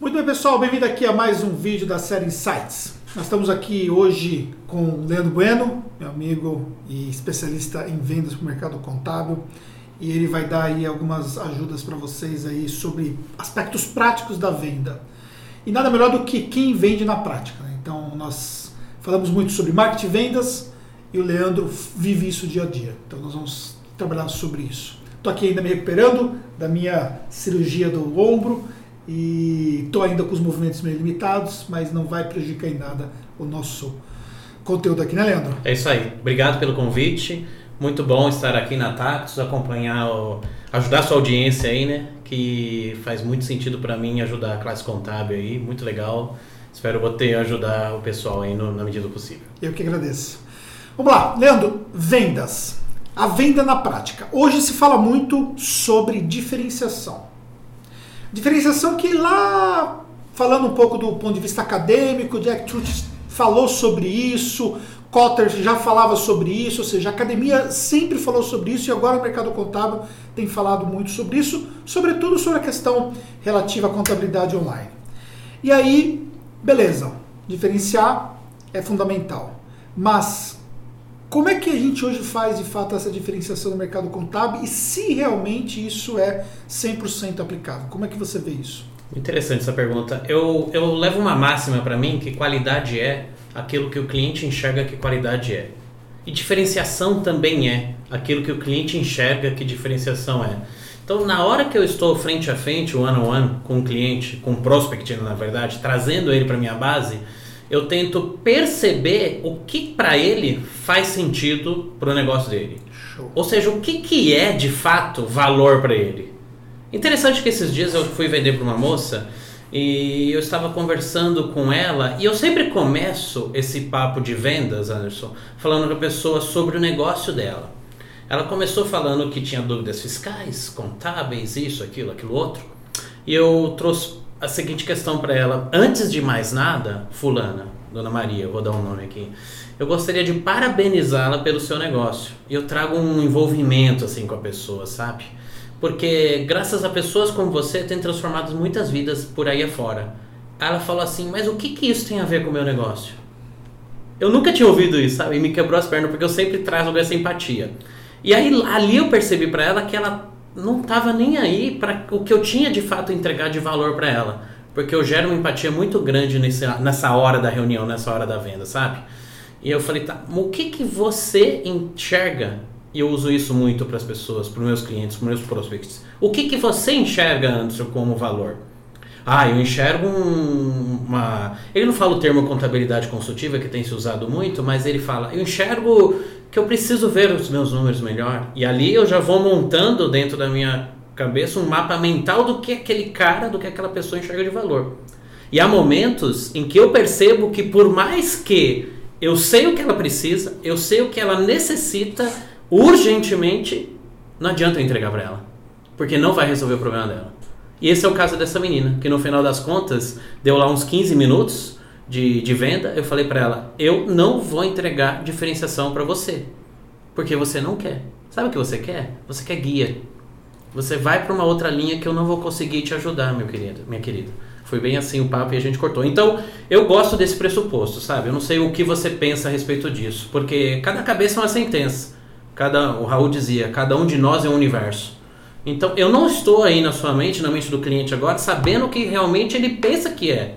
Muito bem, pessoal, bem-vindo aqui a mais um vídeo da série Insights. Nós estamos aqui hoje com o Leandro Bueno, meu amigo e especialista em vendas para o mercado contábil, e ele vai dar aí algumas ajudas para vocês aí sobre aspectos práticos da venda. E nada melhor do que quem vende na prática. Né? Então, nós falamos muito sobre marketing e vendas e o Leandro vive isso dia a dia. Então, nós vamos trabalhar sobre isso. Estou aqui ainda me recuperando da minha cirurgia do ombro e estou ainda com os movimentos meio limitados, mas não vai prejudicar em nada o nosso conteúdo aqui, né, Leandro? É isso aí. Obrigado pelo convite. Muito bom estar aqui na Tactus, acompanhar, o, ajudar a sua audiência aí, né? Que faz muito sentido para mim ajudar a classe contábil aí, muito legal. Espero poder ajudar o pessoal aí no, na medida do possível. Eu que agradeço. Vamos lá, Leandro, vendas. A venda na prática. Hoje se fala muito sobre diferenciação. Diferenciação que lá, falando um pouco do ponto de vista acadêmico, Jack Truth falou sobre isso, Cotter já falava sobre isso, ou seja, a academia sempre falou sobre isso e agora o mercado contábil tem falado muito sobre isso, sobretudo sobre a questão relativa à contabilidade online. E aí, beleza, diferenciar é fundamental. Mas como é que a gente hoje faz de fato essa diferenciação no mercado contábil e se realmente isso é 100% aplicável? Como é que você vê isso? Interessante essa pergunta. Eu, eu levo uma máxima para mim que qualidade é aquilo que o cliente enxerga que qualidade é. E diferenciação também é aquilo que o cliente enxerga que diferenciação é. Então, na hora que eu estou frente a frente, one on one, com o cliente, com o prospect, na verdade, trazendo ele para minha base, eu tento perceber o que para ele faz sentido para o negócio dele. Show. Ou seja, o que, que é de fato valor para ele. Interessante que esses dias eu fui vender para uma moça e eu estava conversando com ela e eu sempre começo esse papo de vendas, Anderson, falando para a pessoa sobre o negócio dela. Ela começou falando que tinha dúvidas fiscais, contábeis, isso, aquilo, aquilo outro. E eu trouxe a seguinte questão para ela. Antes de mais nada, fulana, Dona Maria, vou dar um nome aqui. Eu gostaria de parabenizá-la pelo seu negócio. E eu trago um envolvimento assim com a pessoa, sabe? Porque graças a pessoas como você tem transformado muitas vidas por aí afora. Ela falou assim: "Mas o que que isso tem a ver com o meu negócio?" Eu nunca tinha ouvido isso, sabe? E me quebrou as pernas porque eu sempre trago essa empatia. E aí ali eu percebi para ela que ela não estava nem aí para o que eu tinha de fato entregar de valor para ela. Porque eu gero uma empatia muito grande nesse, nessa hora da reunião, nessa hora da venda, sabe? E eu falei, tá, o que, que você enxerga? E eu uso isso muito para as pessoas, para os meus clientes, para os meus prospects. O que, que você enxerga, Anderson, como valor? Ah, eu enxergo um, uma. Ele não fala o termo contabilidade consultiva, que tem se usado muito, mas ele fala: eu enxergo que eu preciso ver os meus números melhor. E ali eu já vou montando dentro da minha cabeça um mapa mental do que aquele cara, do que aquela pessoa enxerga de valor. E há momentos em que eu percebo que por mais que eu sei o que ela precisa, eu sei o que ela necessita urgentemente, não adianta eu entregar para ela, porque não vai resolver o problema dela. E esse é o caso dessa menina, que no final das contas deu lá uns 15 minutos, de, de venda, eu falei para ela: eu não vou entregar diferenciação para você, porque você não quer. Sabe o que você quer? Você quer guia. Você vai para uma outra linha que eu não vou conseguir te ajudar, meu querido, minha querida. Foi bem assim o papo e a gente cortou. Então, eu gosto desse pressuposto, sabe? Eu não sei o que você pensa a respeito disso, porque cada cabeça é uma sentença. Cada, o Raul dizia, cada um de nós é um universo. Então, eu não estou aí na sua mente, na mente do cliente agora, sabendo o que realmente ele pensa que é.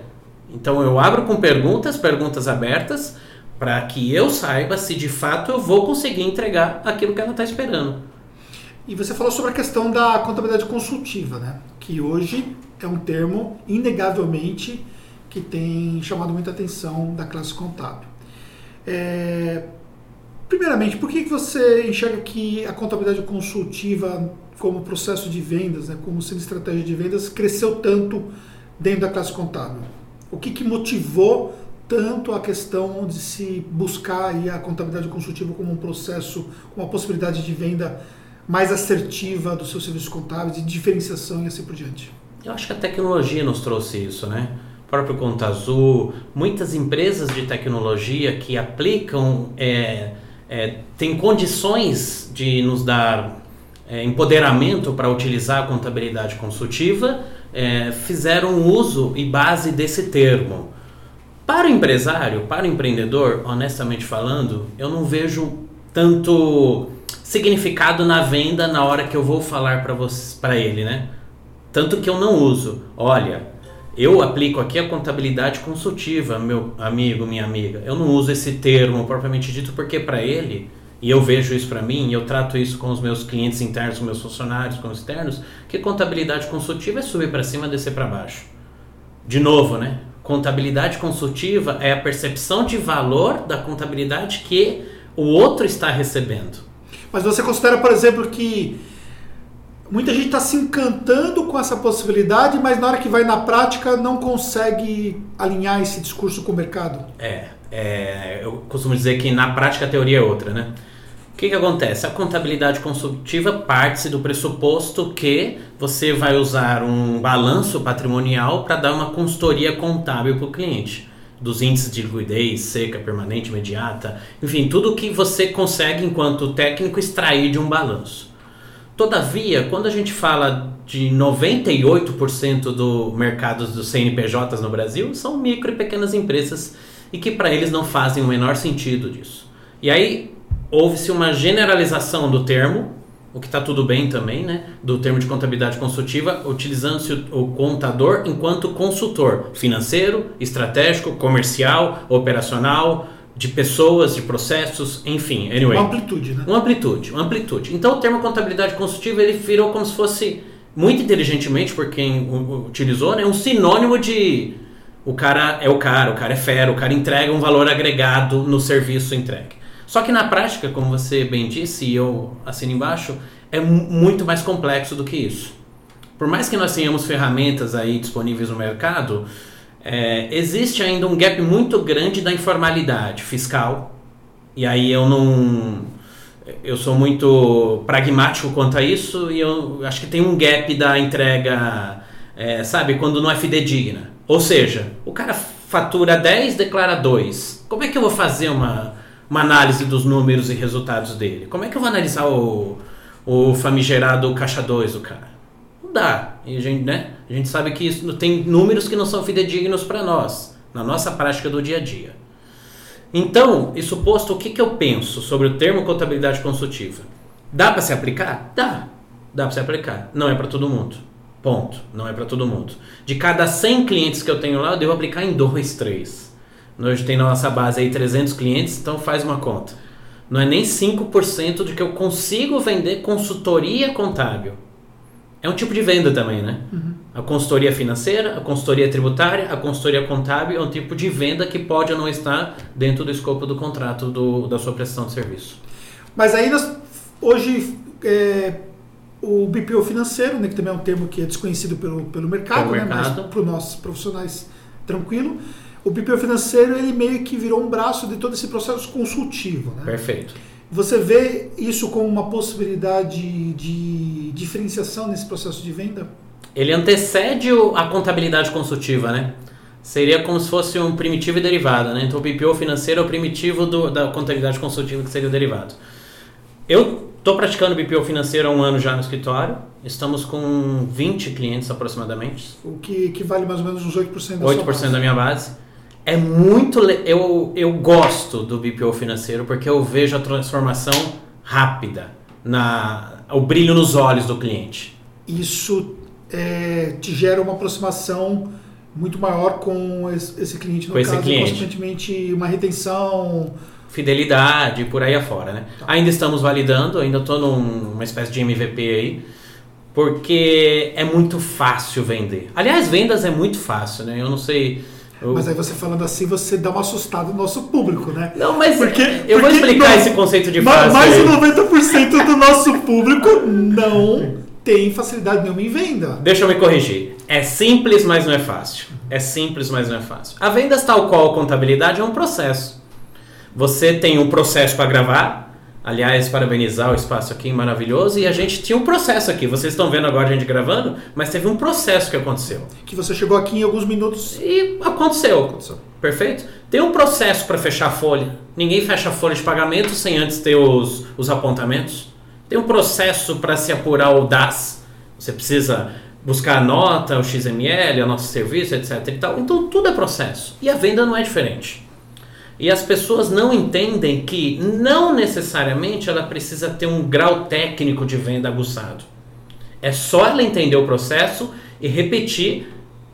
Então eu abro com perguntas, perguntas abertas, para que eu saiba se de fato eu vou conseguir entregar aquilo que ela está esperando. E você falou sobre a questão da contabilidade consultiva, né? Que hoje é um termo, inegavelmente, que tem chamado muita atenção da classe contábil. É... Primeiramente, por que você enxerga que a contabilidade consultiva, como processo de vendas, né, como sendo estratégia de vendas, cresceu tanto dentro da classe contábil? O que, que motivou tanto a questão de se buscar a contabilidade consultiva como um processo, uma possibilidade de venda mais assertiva dos seus serviços contábeis, de diferenciação e assim por diante? Eu acho que a tecnologia nos trouxe isso, né? O próprio Conta Azul, muitas empresas de tecnologia que aplicam, é, é, têm condições de nos dar é, empoderamento para utilizar a contabilidade consultiva é, fizeram uso e base desse termo. Para o empresário, para o empreendedor, honestamente falando, eu não vejo tanto significado na venda na hora que eu vou falar para ele, né? Tanto que eu não uso. Olha, eu aplico aqui a contabilidade consultiva, meu amigo, minha amiga. Eu não uso esse termo propriamente dito porque para ele, e eu vejo isso para mim, e eu trato isso com os meus clientes internos, com meus funcionários, com os externos, que contabilidade consultiva é subir para cima, descer para baixo. De novo, né? Contabilidade consultiva é a percepção de valor da contabilidade que o outro está recebendo. Mas você considera, por exemplo, que muita gente está se encantando com essa possibilidade, mas na hora que vai na prática não consegue alinhar esse discurso com o mercado? É, é eu costumo dizer que na prática a teoria é outra, né? O que, que acontece? A contabilidade consultiva parte do pressuposto que você vai usar um balanço patrimonial para dar uma consultoria contábil para o cliente dos índices de liquidez, seca, permanente, imediata, enfim, tudo que você consegue enquanto técnico extrair de um balanço. Todavia, quando a gente fala de 98% do mercado dos CNPJs no Brasil, são micro e pequenas empresas e que para eles não fazem o menor sentido disso. E aí houve-se uma generalização do termo, o que está tudo bem também, né? Do termo de contabilidade consultiva, utilizando-se o, o, contador enquanto consultor financeiro, estratégico, comercial, operacional, de pessoas, de processos, enfim, anyway. Uma amplitude, né? Uma amplitude, uma amplitude. Então o termo contabilidade consultiva ele virou como se fosse muito inteligentemente por quem utilizou, né? Um sinônimo de o cara é o cara, o cara é fera, o cara entrega um valor agregado no serviço entregue. Só que na prática, como você bem disse, e eu assino embaixo, é muito mais complexo do que isso. Por mais que nós tenhamos ferramentas aí disponíveis no mercado, é, existe ainda um gap muito grande da informalidade fiscal. E aí eu não. Eu sou muito pragmático quanto a isso e eu acho que tem um gap da entrega, é, sabe, quando não é fidedigna. Ou seja, o cara fatura 10, declara 2. Como é que eu vou fazer uma uma análise dos números e resultados dele. Como é que eu vou analisar o, o famigerado caixa 2 do cara? Não dá. E a gente, né? a gente sabe que isso, tem números que não são fidedignos para nós, na nossa prática do dia a dia. Então, isso posto, o que, que eu penso sobre o termo contabilidade consultiva? Dá para se aplicar? Dá. Dá para se aplicar. Não é para todo mundo. Ponto. Não é para todo mundo. De cada 100 clientes que eu tenho lá, eu devo aplicar em 2, 3. Nós tem na nossa base aí 300 clientes, então faz uma conta. Não é nem 5% de que eu consigo vender consultoria contábil. É um tipo de venda também, né? Uhum. A consultoria financeira, a consultoria tributária, a consultoria contábil é um tipo de venda que pode ou não estar dentro do escopo do contrato do, da sua prestação de serviço. Mas aí nós, hoje é, o BPO financeiro, né, que também é um termo que é desconhecido pelo, pelo mercado, pelo né, mercado. mas para os nossos profissionais tranquilo, o PPO financeiro ele meio que virou um braço de todo esse processo consultivo. Né? Perfeito. Você vê isso como uma possibilidade de diferenciação nesse processo de venda? Ele antecede a contabilidade consultiva, né? Seria como se fosse um primitivo e derivado, né? Então o PPO financeiro é o primitivo do, da contabilidade consultiva que seria o derivado. Eu estou praticando BPO financeiro há um ano já no escritório. Estamos com 20 clientes aproximadamente. O que, que vale mais ou menos uns 8% da 8% da minha base é muito. Eu, eu gosto do BPO financeiro porque eu vejo a transformação rápida, na, o brilho nos olhos do cliente. Isso é, te gera uma aproximação muito maior com esse, esse cliente, no com caso, esse cliente. consequentemente, uma retenção. Fidelidade, por aí afora, né? Tá. Ainda estamos validando, ainda estou numa espécie de MVP aí, porque é muito fácil vender. Aliás, vendas é muito fácil, né? Eu não sei mas aí você falando assim, você dá uma assustada no nosso público, né? Não, mas porque, eu porque vou explicar esse conceito de fácil. Mais de 90% do nosso público não tem facilidade nenhuma em venda. Deixa eu me corrigir. É simples, mas não é fácil. É simples, mas não é fácil. A vendas, tal qual a contabilidade, é um processo. Você tem um processo para gravar, Aliás, parabenizar o espaço aqui, maravilhoso. E a gente tinha um processo aqui. Vocês estão vendo agora a gente gravando, mas teve um processo que aconteceu. Que você chegou aqui em alguns minutos. E aconteceu. aconteceu. Perfeito? Tem um processo para fechar a folha. Ninguém fecha a folha de pagamento sem antes ter os, os apontamentos. Tem um processo para se apurar o DAS. Você precisa buscar a nota, o XML, o nosso serviço, etc. E tal. Então tudo é processo. E a venda não é diferente. E as pessoas não entendem que não necessariamente ela precisa ter um grau técnico de venda aguçado. É só ela entender o processo e repetir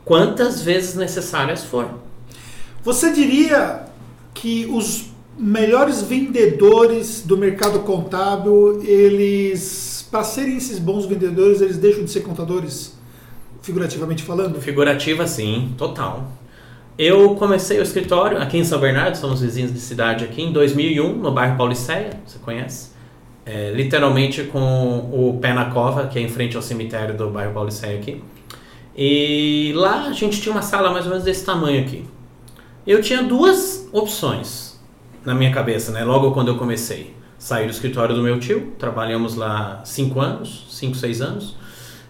quantas vezes necessárias for. Você diria que os melhores vendedores do mercado contábil, eles, para serem esses bons vendedores, eles deixam de ser contadores, figurativamente falando? Figurativa, sim, total. Eu comecei o escritório aqui em São Bernardo, somos vizinhos de cidade aqui, em 2001, no bairro Pauliceia, você conhece? É, literalmente com o pé na cova, que é em frente ao cemitério do bairro Pauliceia aqui. E lá a gente tinha uma sala mais ou menos desse tamanho aqui. Eu tinha duas opções na minha cabeça, né? Logo quando eu comecei. Saí do escritório do meu tio, trabalhamos lá cinco anos, cinco, seis anos.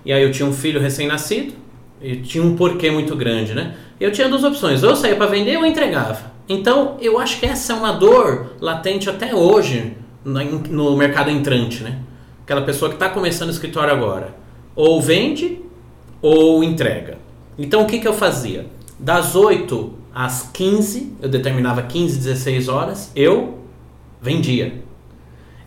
E aí eu tinha um filho recém-nascido e tinha um porquê muito grande, né? Eu tinha duas opções, ou eu saía para vender ou eu entregava. Então eu acho que essa é uma dor latente até hoje no mercado entrante, né? Aquela pessoa que está começando o escritório agora, ou vende ou entrega. Então o que, que eu fazia? Das 8 às 15, eu determinava 15, 16 horas, eu vendia.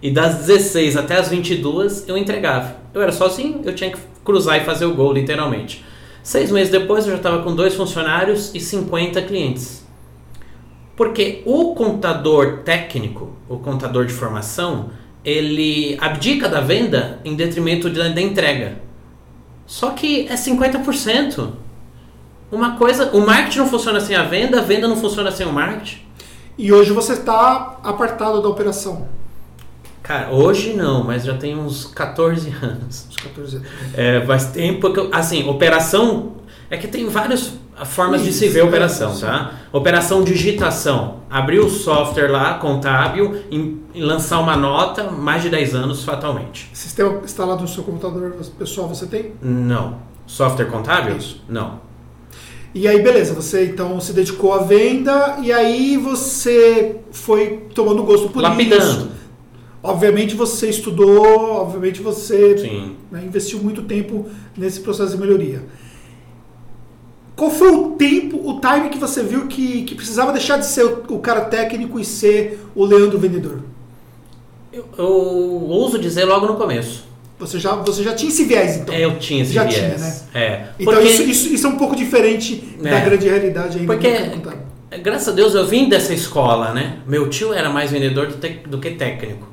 E das 16 até as 22 eu entregava. Eu era sozinho, eu tinha que cruzar e fazer o gol, literalmente. Seis meses depois eu já estava com dois funcionários e 50 clientes. Porque o contador técnico, o contador de formação, ele abdica da venda em detrimento da entrega. Só que é 50%. Uma coisa, o marketing não funciona sem a venda, a venda não funciona sem o marketing. E hoje você está apartado da operação. Cara, hoje não, mas já tem uns 14 anos. Uns 14 anos. É, faz tempo que eu, assim, operação é que tem várias formas Isso, de se ver a operação, tá? Operação digitação. Abrir o software lá, contábil, e, e lançar uma nota, mais de 10 anos fatalmente. Sistema instalado no seu computador pessoal você tem? Não. Software contábil? Isso. Não. E aí, beleza, você então se dedicou à venda e aí você foi tomando gosto por Lapidando. isso. Obviamente você estudou, obviamente você né, investiu muito tempo nesse processo de melhoria. Qual foi o tempo, o time que você viu que, que precisava deixar de ser o, o cara técnico e ser o Leandro vendedor? Eu, eu ouso dizer logo no começo. Você já, você já tinha esse viés, então? É, eu tinha esse já viés. Tinha, né? É. Então isso, isso, isso, é um pouco diferente é. da grande realidade ainda. Porque, graças a Deus, eu vim dessa escola, né? Meu tio era mais vendedor do, te, do que técnico.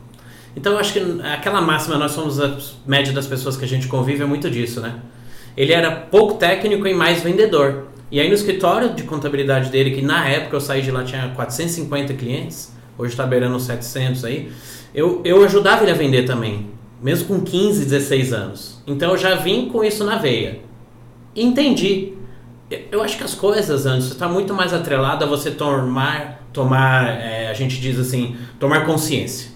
Então eu acho que aquela máxima, nós somos a média das pessoas que a gente convive, é muito disso, né? Ele era pouco técnico e mais vendedor. E aí no escritório de contabilidade dele, que na época eu saí de lá tinha 450 clientes, hoje está beirando 700 aí, eu, eu ajudava ele a vender também, mesmo com 15, 16 anos. Então eu já vim com isso na veia. Entendi. Eu acho que as coisas, antes está muito mais atrelado a você tomar, tomar é, a gente diz assim, tomar consciência.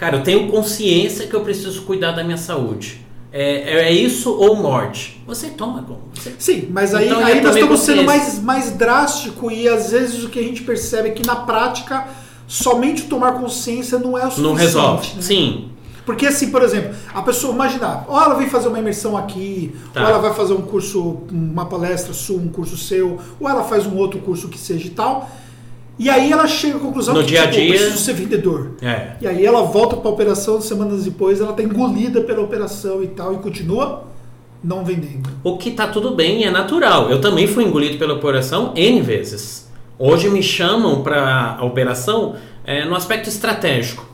Cara, eu tenho consciência que eu preciso cuidar da minha saúde. É, é isso ou morte? Você toma como? Você... Sim, mas aí, então, aí nós estamos sendo mais, mais drástico e às vezes o que a gente percebe é que na prática somente tomar consciência não é o suficiente. Não resolve. Né? Sim. Porque assim, por exemplo, a pessoa, imaginar, ou ela vem fazer uma imersão aqui, tá. ou ela vai fazer um curso, uma palestra sua, um curso seu, ou ela faz um outro curso que seja e tal. E aí ela chega à conclusão no que dia a tipo, dia... preciso ser vendedor. É. E aí ela volta para a operação, semanas depois ela está engolida pela operação e tal, e continua não vendendo. O que está tudo bem é natural. Eu também fui engolido pela operação N vezes. Hoje me chamam para a operação é, no aspecto estratégico.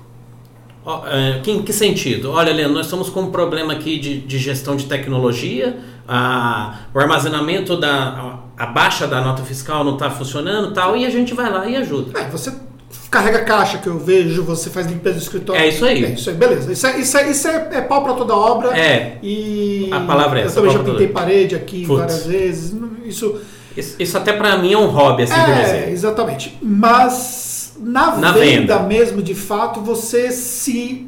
É, que, em que sentido? Olha, Leandro, nós estamos com um problema aqui de, de gestão de tecnologia, a, o armazenamento da a baixa da nota fiscal não está funcionando tal, e a gente vai lá e ajuda. É, você carrega caixa que eu vejo, você faz limpeza do escritório. É isso aí. É isso aí, beleza. Isso é, isso é, isso é, é pau para toda obra. É. E a palavra é essa. Eu também já pintei parede aqui Putz. várias vezes. Isso, isso, isso, até para mim é um hobby, assim, É, exatamente. Mas na, na venda, venda mesmo, de fato, você se,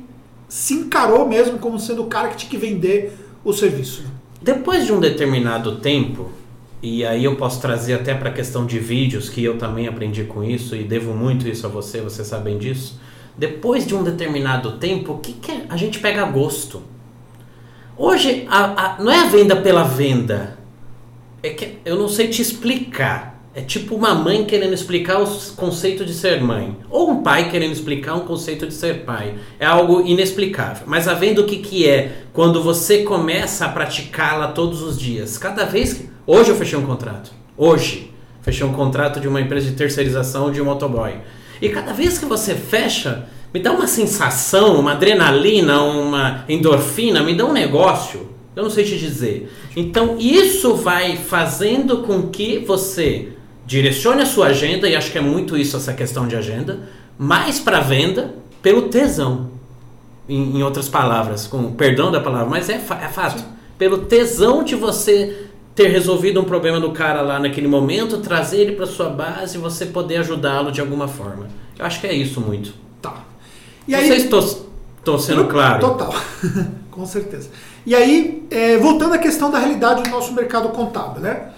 se encarou mesmo como sendo o cara que tinha que vender o serviço. Depois de um determinado tempo, e aí eu posso trazer até para a questão de vídeos, que eu também aprendi com isso e devo muito isso a você, você sabem disso. Depois de um determinado tempo, o que, que é? a gente pega gosto? Hoje, a, a, não é a venda pela venda. É que eu não sei te explicar. É tipo uma mãe querendo explicar o conceito de ser mãe. Ou um pai querendo explicar um conceito de ser pai. É algo inexplicável. Mas a venda o que, que é quando você começa a praticá-la todos os dias? Cada vez que. Hoje eu fechei um contrato. Hoje. Fechei um contrato de uma empresa de terceirização de um motoboy. E cada vez que você fecha, me dá uma sensação, uma adrenalina, uma endorfina, me dá um negócio. Eu não sei te dizer. Então, isso vai fazendo com que você direcione a sua agenda, e acho que é muito isso essa questão de agenda, mais para venda pelo tesão. Em, em, outras palavras, com perdão da palavra, mas é, é fato. Pelo tesão de você ter resolvido um problema do cara lá naquele momento, trazer ele para sua base e você poder ajudá-lo de alguma forma. Eu acho que é isso muito. Tá. E aí, Não sei se estou sendo claro. Total, com certeza. E aí, é, voltando à questão da realidade do nosso mercado contábil, né?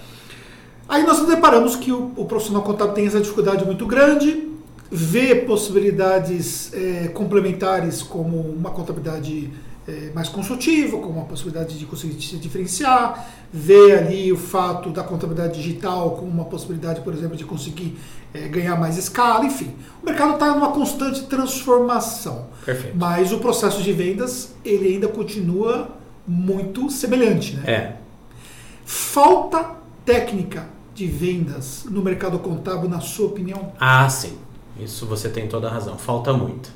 Aí nós nos deparamos que o, o profissional contábil tem essa dificuldade muito grande, vê possibilidades é, complementares como uma contabilidade é, mais consultiva, como uma possibilidade de conseguir se diferenciar, vê ali o fato da contabilidade digital como uma possibilidade, por exemplo, de conseguir é, ganhar mais escala, enfim. O mercado está numa constante transformação. Perfeito. Mas o processo de vendas, ele ainda continua muito semelhante. Né? É. Falta técnica de vendas no mercado contábil, na sua opinião? Ah, sim. Isso você tem toda a razão. Falta muito.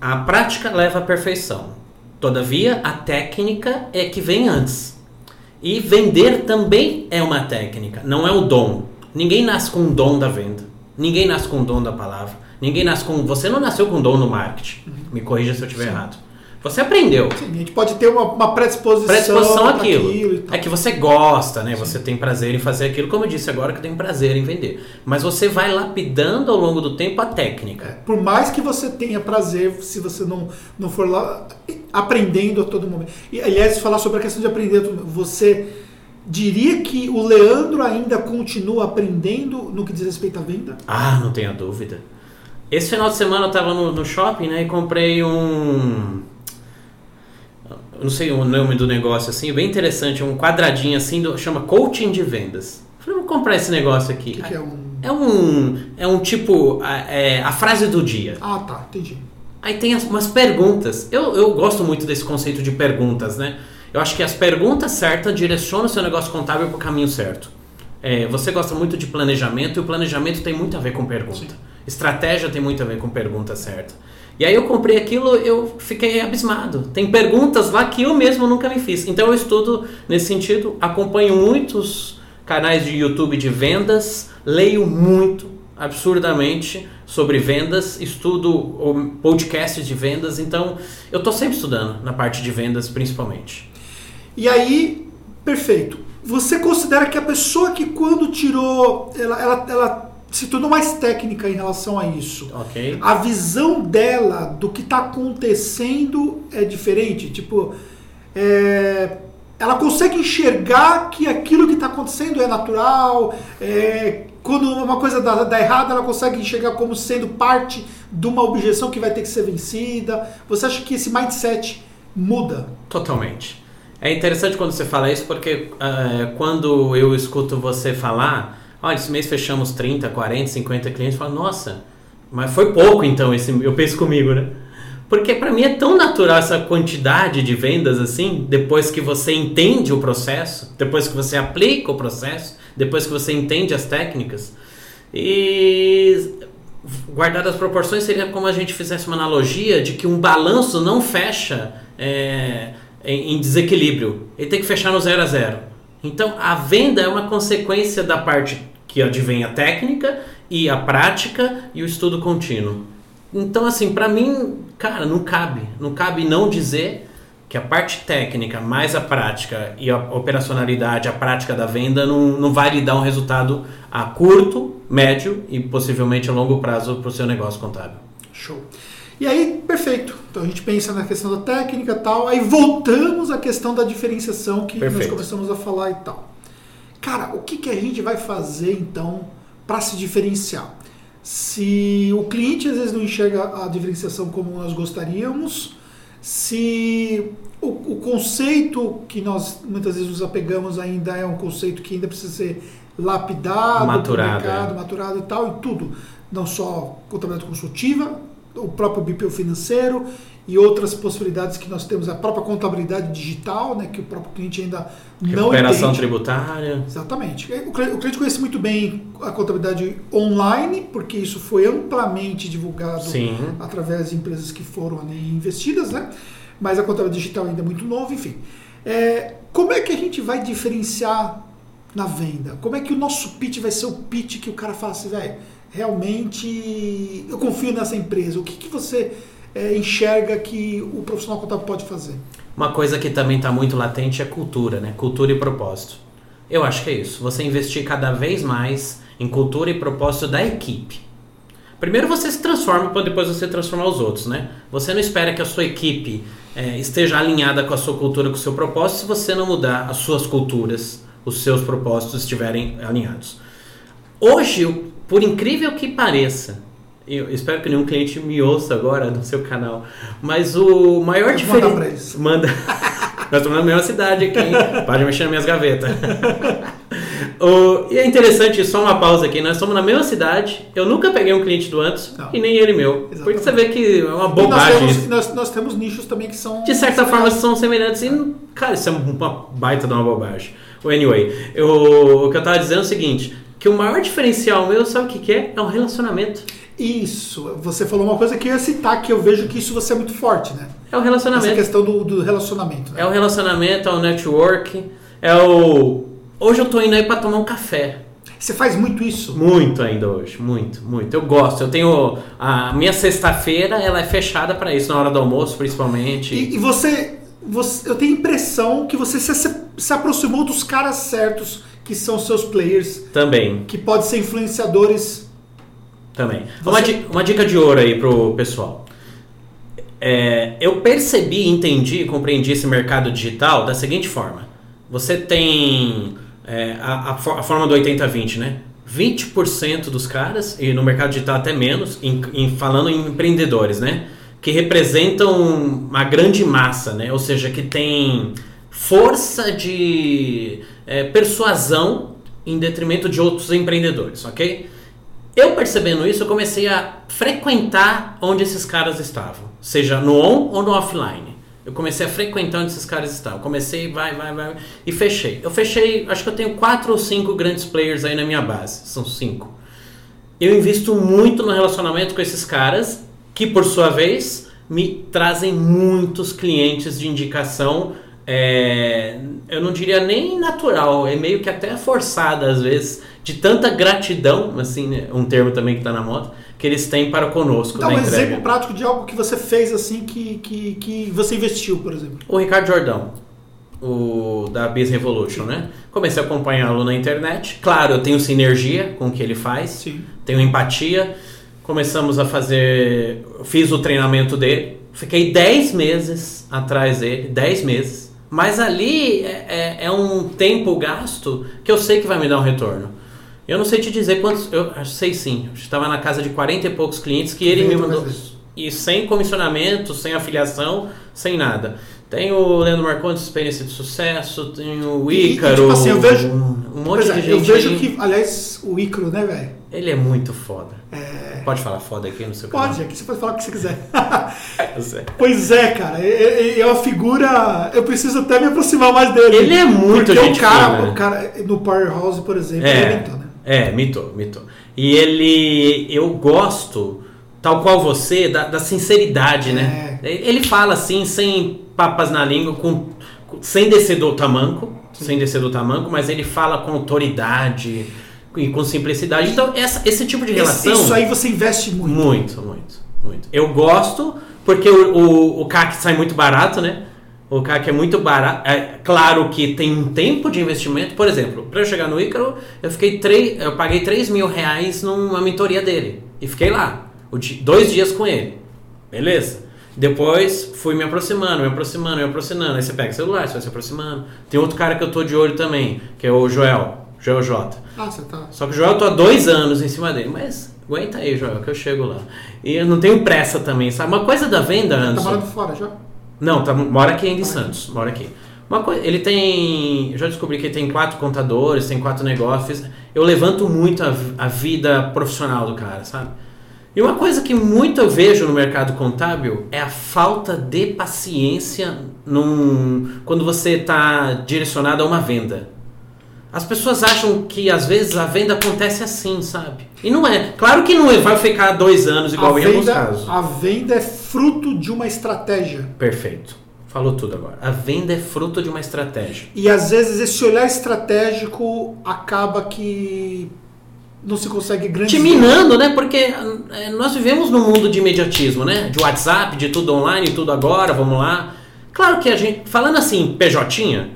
A prática leva à perfeição. Todavia, a técnica é que vem antes. E vender também é uma técnica, não é o dom. Ninguém nasce com o dom da venda. Ninguém nasce com o dom da palavra. Ninguém nasce com. Você não nasceu com o dom no marketing. Me corrija se eu estiver errado. Você aprendeu. Sim, a gente pode ter uma, uma predisposição. Predisposição àquilo. é que você gosta, né? Sim. Você tem prazer em fazer aquilo, como eu disse agora, que tem prazer em vender. Mas você vai lapidando ao longo do tempo a técnica. É, por mais que você tenha prazer, se você não, não for lá aprendendo a todo momento. E, aliás, falar sobre a questão de aprender, você diria que o Leandro ainda continua aprendendo no que diz respeito à venda? Ah, não tenha dúvida. Esse final de semana eu estava no, no shopping né, e comprei um não sei o nome do negócio assim, bem interessante, um quadradinho assim, do, chama coaching de vendas. Falei, vou comprar esse negócio aqui. Que que é, um... é um. É um tipo. É, a frase do dia. Ah, tá, entendi. Aí tem as, umas perguntas. Eu, eu gosto muito desse conceito de perguntas, né? Eu acho que as perguntas certas direcionam o seu negócio contábil para o caminho certo. É, você gosta muito de planejamento e o planejamento tem muito a ver com pergunta. Sim. Estratégia tem muito a ver com pergunta certa. E aí eu comprei aquilo, eu fiquei abismado. Tem perguntas lá que eu mesmo nunca me fiz. Então eu estudo nesse sentido, acompanho muitos canais de YouTube de vendas, leio muito, absurdamente, sobre vendas, estudo podcasts de vendas, então eu estou sempre estudando na parte de vendas principalmente. E aí, perfeito. Você considera que a pessoa que quando tirou, ela, ela, ela se tornou mais técnica em relação a isso. Okay. A visão dela do que está acontecendo é diferente. Tipo, é, ela consegue enxergar que aquilo que está acontecendo é natural. É, quando uma coisa dá, dá errado, ela consegue enxergar como sendo parte de uma objeção que vai ter que ser vencida. Você acha que esse mindset muda? Totalmente. É interessante quando você fala isso, porque uh, quando eu escuto você falar olha, esse mês fechamos 30, 40, 50 clientes, fala, nossa, mas foi pouco então, esse, eu penso comigo, né? Porque para mim é tão natural essa quantidade de vendas assim, depois que você entende o processo, depois que você aplica o processo, depois que você entende as técnicas. E guardar as proporções seria como a gente fizesse uma analogia de que um balanço não fecha é, em desequilíbrio. Ele tem que fechar no zero a zero. Então a venda é uma consequência da parte que advém a técnica e a prática e o estudo contínuo. Então, assim, para mim, cara, não cabe. Não cabe não dizer que a parte técnica mais a prática e a operacionalidade, a prática da venda não, não vai lhe dar um resultado a curto, médio e possivelmente a longo prazo para o seu negócio contábil. Show. E aí, perfeito. Então a gente pensa na questão da técnica e tal, aí voltamos à questão da diferenciação que perfeito. nós começamos a falar e tal. Cara, o que, que a gente vai fazer então para se diferenciar? Se o cliente às vezes não enxerga a diferenciação como nós gostaríamos, se o, o conceito que nós muitas vezes nos apegamos ainda é um conceito que ainda precisa ser lapidado, Maturado, é. maturado e tal, e tudo. Não só contabilidade consultiva, o próprio BPO financeiro e outras possibilidades que nós temos, a própria contabilidade digital, né, que o próprio cliente ainda não Recuperação entende. tributária. Exatamente. O cli- o cliente conhece muito bem a contabilidade online, porque isso foi amplamente divulgado Sim. através de empresas que foram ali investidas, né? Mas a contabilidade digital ainda é muito nova, enfim. É, como é que a gente vai diferenciar na venda? Como é que o nosso pitch vai ser o pitch que o cara fala assim, velho, realmente eu confio nessa empresa. O que, que você é, enxerga que o profissional contábil pode fazer? Uma coisa que também está muito latente é cultura, né? Cultura e propósito. Eu acho que é isso. Você investir cada vez mais em cultura e propósito da equipe. Primeiro você se transforma para depois você transformar os outros, né? Você não espera que a sua equipe eh, esteja alinhada com a sua cultura, com o seu propósito, se você não mudar as suas culturas, os seus propósitos estiverem alinhados. Hoje, por incrível que pareça, eu espero que nenhum cliente me ouça agora no seu canal, mas o maior diferencial... eles. Manda. Nós estamos na mesma cidade aqui, hein? Pode mexer nas minhas gavetas. O- e é interessante, só uma pausa aqui, nós estamos na mesma cidade, eu nunca peguei um cliente do Antos Não. e nem ele meu. Exatamente. Porque você vê que é uma E nós bobagem temos, nós, nós temos nichos também que são. De certa forma são semelhantes e, cara, isso é uma baita de uma bobagem. Anyway, eu- o que eu tava dizendo é o seguinte, que o maior diferencial meu, sabe o que, que é? É o relacionamento. Isso, você falou uma coisa que eu ia citar, que eu vejo que isso você é muito forte, né? É o Essa relacionamento. questão do, do relacionamento. Né? É o relacionamento, é o network, é o... Hoje eu tô indo aí pra tomar um café. Você faz muito isso. Muito ainda hoje, muito, muito. Eu gosto. Eu tenho a minha sexta-feira, ela é fechada para isso na hora do almoço, principalmente. E, e você, você, eu tenho a impressão que você se, se aproximou dos caras certos, que são seus players, Também, que podem ser influenciadores. também. Você- Uma, di- uma dica de ouro aí pro pessoal. É, eu percebi, entendi e compreendi esse mercado digital da seguinte forma. Você tem é, a, a for- a forma do 80-20, né? 20% dos caras, e no mercado digital até menos, em, em- falando em empreendedores, né? Que representam uma grande massa, né? Ou seja, que tem força de é, persuasão em detrimento de outros empreendedores, ok? Eu percebendo isso, eu comecei a frequentar onde esses caras estavam, seja no on ou no offline. Eu comecei a frequentar onde esses caras estavam. Comecei, vai, vai, vai, e fechei. Eu fechei, acho que eu tenho quatro ou cinco grandes players aí na minha base. São cinco. Eu invisto muito no relacionamento com esses caras, que por sua vez me trazem muitos clientes de indicação. é, eu não diria nem natural, é meio que até forçada às vezes, de tanta gratidão, assim, né, um termo também que está na moda, que eles têm para conosco Dá um entrega. exemplo prático de algo que você fez assim, que, que, que você investiu, por exemplo. O Ricardo Jordão, o da Biz Revolution, né? Comecei a acompanhá-lo na internet. Claro, eu tenho sinergia com o que ele faz. Sim. tenho empatia. Começamos a fazer. Fiz o treinamento dele. Fiquei 10 meses atrás dele 10 meses. Mas ali é, é- é um tempo gasto que eu sei que vai me dar um retorno. Eu não sei te dizer quantos. Eu sei sim. Estava na casa de 40 e poucos clientes que ele me mandou. E sem comissionamento, sem afiliação, sem nada. Tem o Leandro Marcondes, experiência de sucesso, tem o E- e, Ícaro. tipo assim, eu vejo- um monte é, de gente. eu vejo aí. que, aliás, o Icaro, né, velho? Ele é muito foda. É, Pode falar foda aqui no seu Pode, canal? aqui você pode falar o que você quiser. Pode. pois é, cara. É, é- é uma figura. Eu preciso até me aproximar mais dele. Ele é muito Porque gente o cara, fina, né? o cara, no Powerhouse, por exemplo, ele É, inventou, né? é, mitou, mitou. E ele, eu gosto, tal qual você, da, da sinceridade, né? Ele fala assim, sem papas na língua, com, sem descer do tamanco, sem descer do tamanco, mas ele fala com autoridade e com simplicidade. Então, essa- esse tipo de relação... Isso aí você investe muito. Muito, muito, muito. Eu gosto porque o, o, o CAC sai muito barato, né? O CAC é muito barato. É claro que tem um tempo de investimento. Por exemplo, para eu chegar no Ícaro, eu fiquei três, eu paguei 3 mil reais numa mentoria dele. E fiquei lá. Dois dias com ele. Beleza. Depois fui me aproximando, me aproximando, me aproximando. Aí você pega o celular, você vai se aproximando. Tem outro cara que eu tô de olho também, que é o Joel. Joel J. Ah, você tá. Só que o Joel eu tô há dois anos em cima dele. Mas aguenta aí, Joel, que eu chego lá. E eu não tenho pressa também, sabe? Uma coisa da venda, Tá Anderson. morando fora já? Não, tá, mora aqui ainda em Santos. Mora aqui. Uma coisa, ele tem. Eu já descobri que ele tem quatro contadores, tem quatro negócios. Eu levanto muito a, a vida profissional do cara, sabe? E uma coisa que muito eu vejo no mercado contábil é a falta de paciência num, quando você está direcionado a uma venda. As pessoas acham que às vezes a venda acontece assim, sabe? E não é. Claro que não é, vai ficar dois anos igual a em venda, alguns casos. A venda é fruto de uma estratégia. Perfeito. Falou tudo agora. A venda é fruto de uma estratégia. E às vezes esse olhar estratégico acaba que não se consegue grandes Te minando, né? Porque é, nós vivemos num mundo de imediatismo, né? De WhatsApp, de tudo online, tudo agora, vamos lá. Claro que a gente, falando assim, PJ,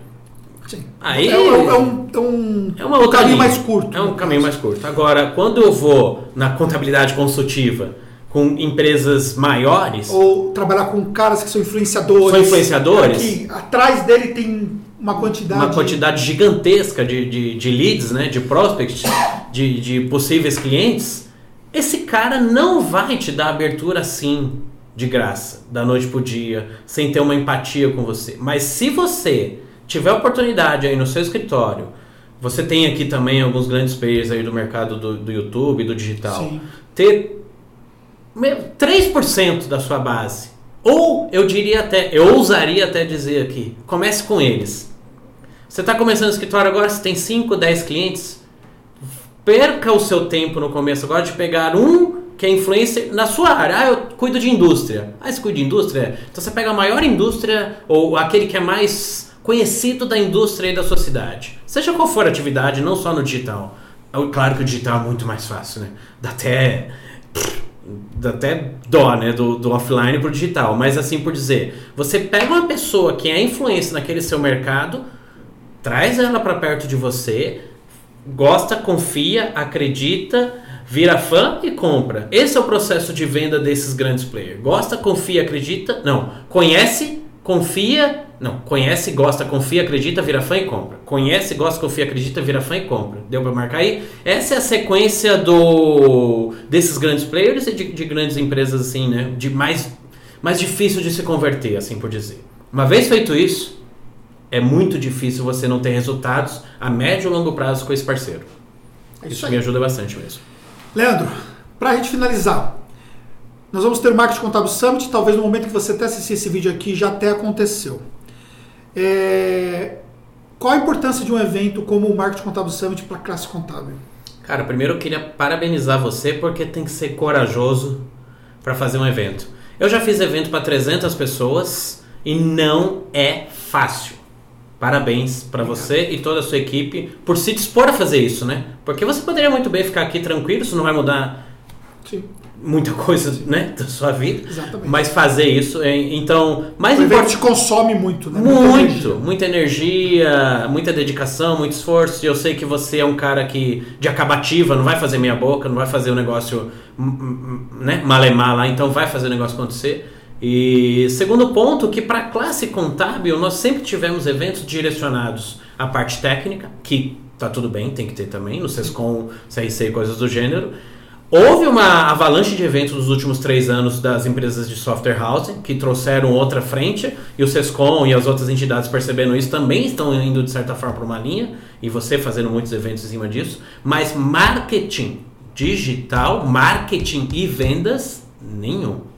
Sim. Aí- é, um- é um, é um, é um caminho mais curto. É um caminho mais curto. Agora, quando eu vou na contabilidade consultiva com empresas maiores, Ou trabalhar com caras que são influenciadores. São influenciadores? Que atrás dele tem uma quantidade. uma quantidade gigantesca de, de, de leads, né, de prospects, de, de possíveis clientes, esse cara não vai te dar abertura assim, de graça, da noite pro dia, sem ter uma empatia com você. Mas se você tiver oportunidade aí no seu escritório, você tem aqui também alguns grandes players aí do mercado do, do YouTube, do digital, Sim. ter meu, 3% da sua base. Ou eu diria até, eu ousaria até dizer aqui, comece com eles. Você está começando o escritório agora, você tem 5, 10 clientes. Perca o seu tempo no começo agora de pegar um que é influencer na sua área. Ah, eu cuido de indústria. Ah, você cuida de indústria? Então você pega a maior indústria ou aquele que é mais conhecido da indústria aí da sua cidade. Seja qual for a atividade, não só no digital. É Claro que o digital é muito mais fácil, né? Dá até dá até dó, né, do, do offline pro digital, mas assim por dizer, você pega uma pessoa que é influência naquele seu mercado, traz ela para perto de você, gosta, confia, acredita, vira fã e compra. Esse é o processo de venda desses grandes players. Gosta, confia, acredita, não, conhece, confia, não, conhece, gosta, confia, acredita, vira fã e compra. Conhece, gosta, confia, acredita, vira fã e compra. Deu para marcar aí? Essa é a sequência do desses grandes players e de, de grandes empresas assim, né, de mais mais difícil de se converter, assim por dizer. Uma vez feito isso, é muito difícil você não ter resultados a médio e longo prazo com esse parceiro. É Isso, isso me ajuda bastante mesmo. Leandro, para a gente finalizar, nós vamos ter o Marketing Contábil Summit. Talvez no momento que você até assistir esse vídeo aqui já até aconteceu. É, Qual a importância de um evento como o Marketing Contábil Summit para a classe contábil? Cara, primeiro eu queria parabenizar você porque tem que ser corajoso para fazer um evento. Eu já fiz evento para 300 pessoas e não é fácil. Parabéns para você e toda a sua equipe por se dispor a fazer isso, né? Porque você poderia muito bem ficar aqui tranquilo, isso não vai mudar Sim, muita coisa, né, da sua vida. exatamente. Mas fazer isso, então, mais o importante te consome muito, né? muito, muita energia, muita dedicação, muito esforço. E eu sei que você é um cara que de acabativa, não vai fazer meia boca, não vai fazer o negócio, hum, hum, né, malemar lá, então vai fazer o negócio acontecer. E segundo ponto, que para a classe contábil nós sempre tivemos eventos direcionados à parte técnica, que tá tudo bem, tem que ter também, no SESCOM, CRC e coisas do gênero. Houve uma avalanche de eventos nos últimos três anos das empresas de software house que trouxeram outra frente e o Sescom e as outras entidades percebendo isso também estão indo de certa forma para uma linha e você fazendo muitos eventos em cima disso. Mas marketing digital, marketing e vendas, nenhum.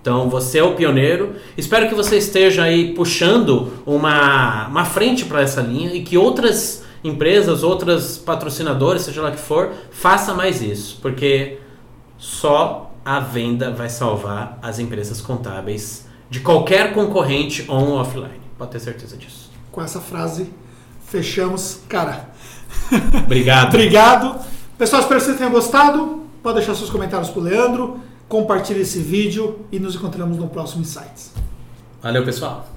Então você é o pioneiro. Espero que você esteja aí puxando uma, uma frente para essa linha e que outras empresas, outras patrocinadores, seja lá que for, faça mais isso, porque só a venda vai salvar as empresas contábeis de qualquer concorrente on ou offline. Pode ter certeza disso. Com essa frase, fechamos. Cara, Obrigado. obrigado. Pessoal, espero que vocês tenham gostado. Pode deixar seus comentários pro Leandro. Compartilhe esse vídeo e nos encontramos no próximo Insights. Valeu, pessoal.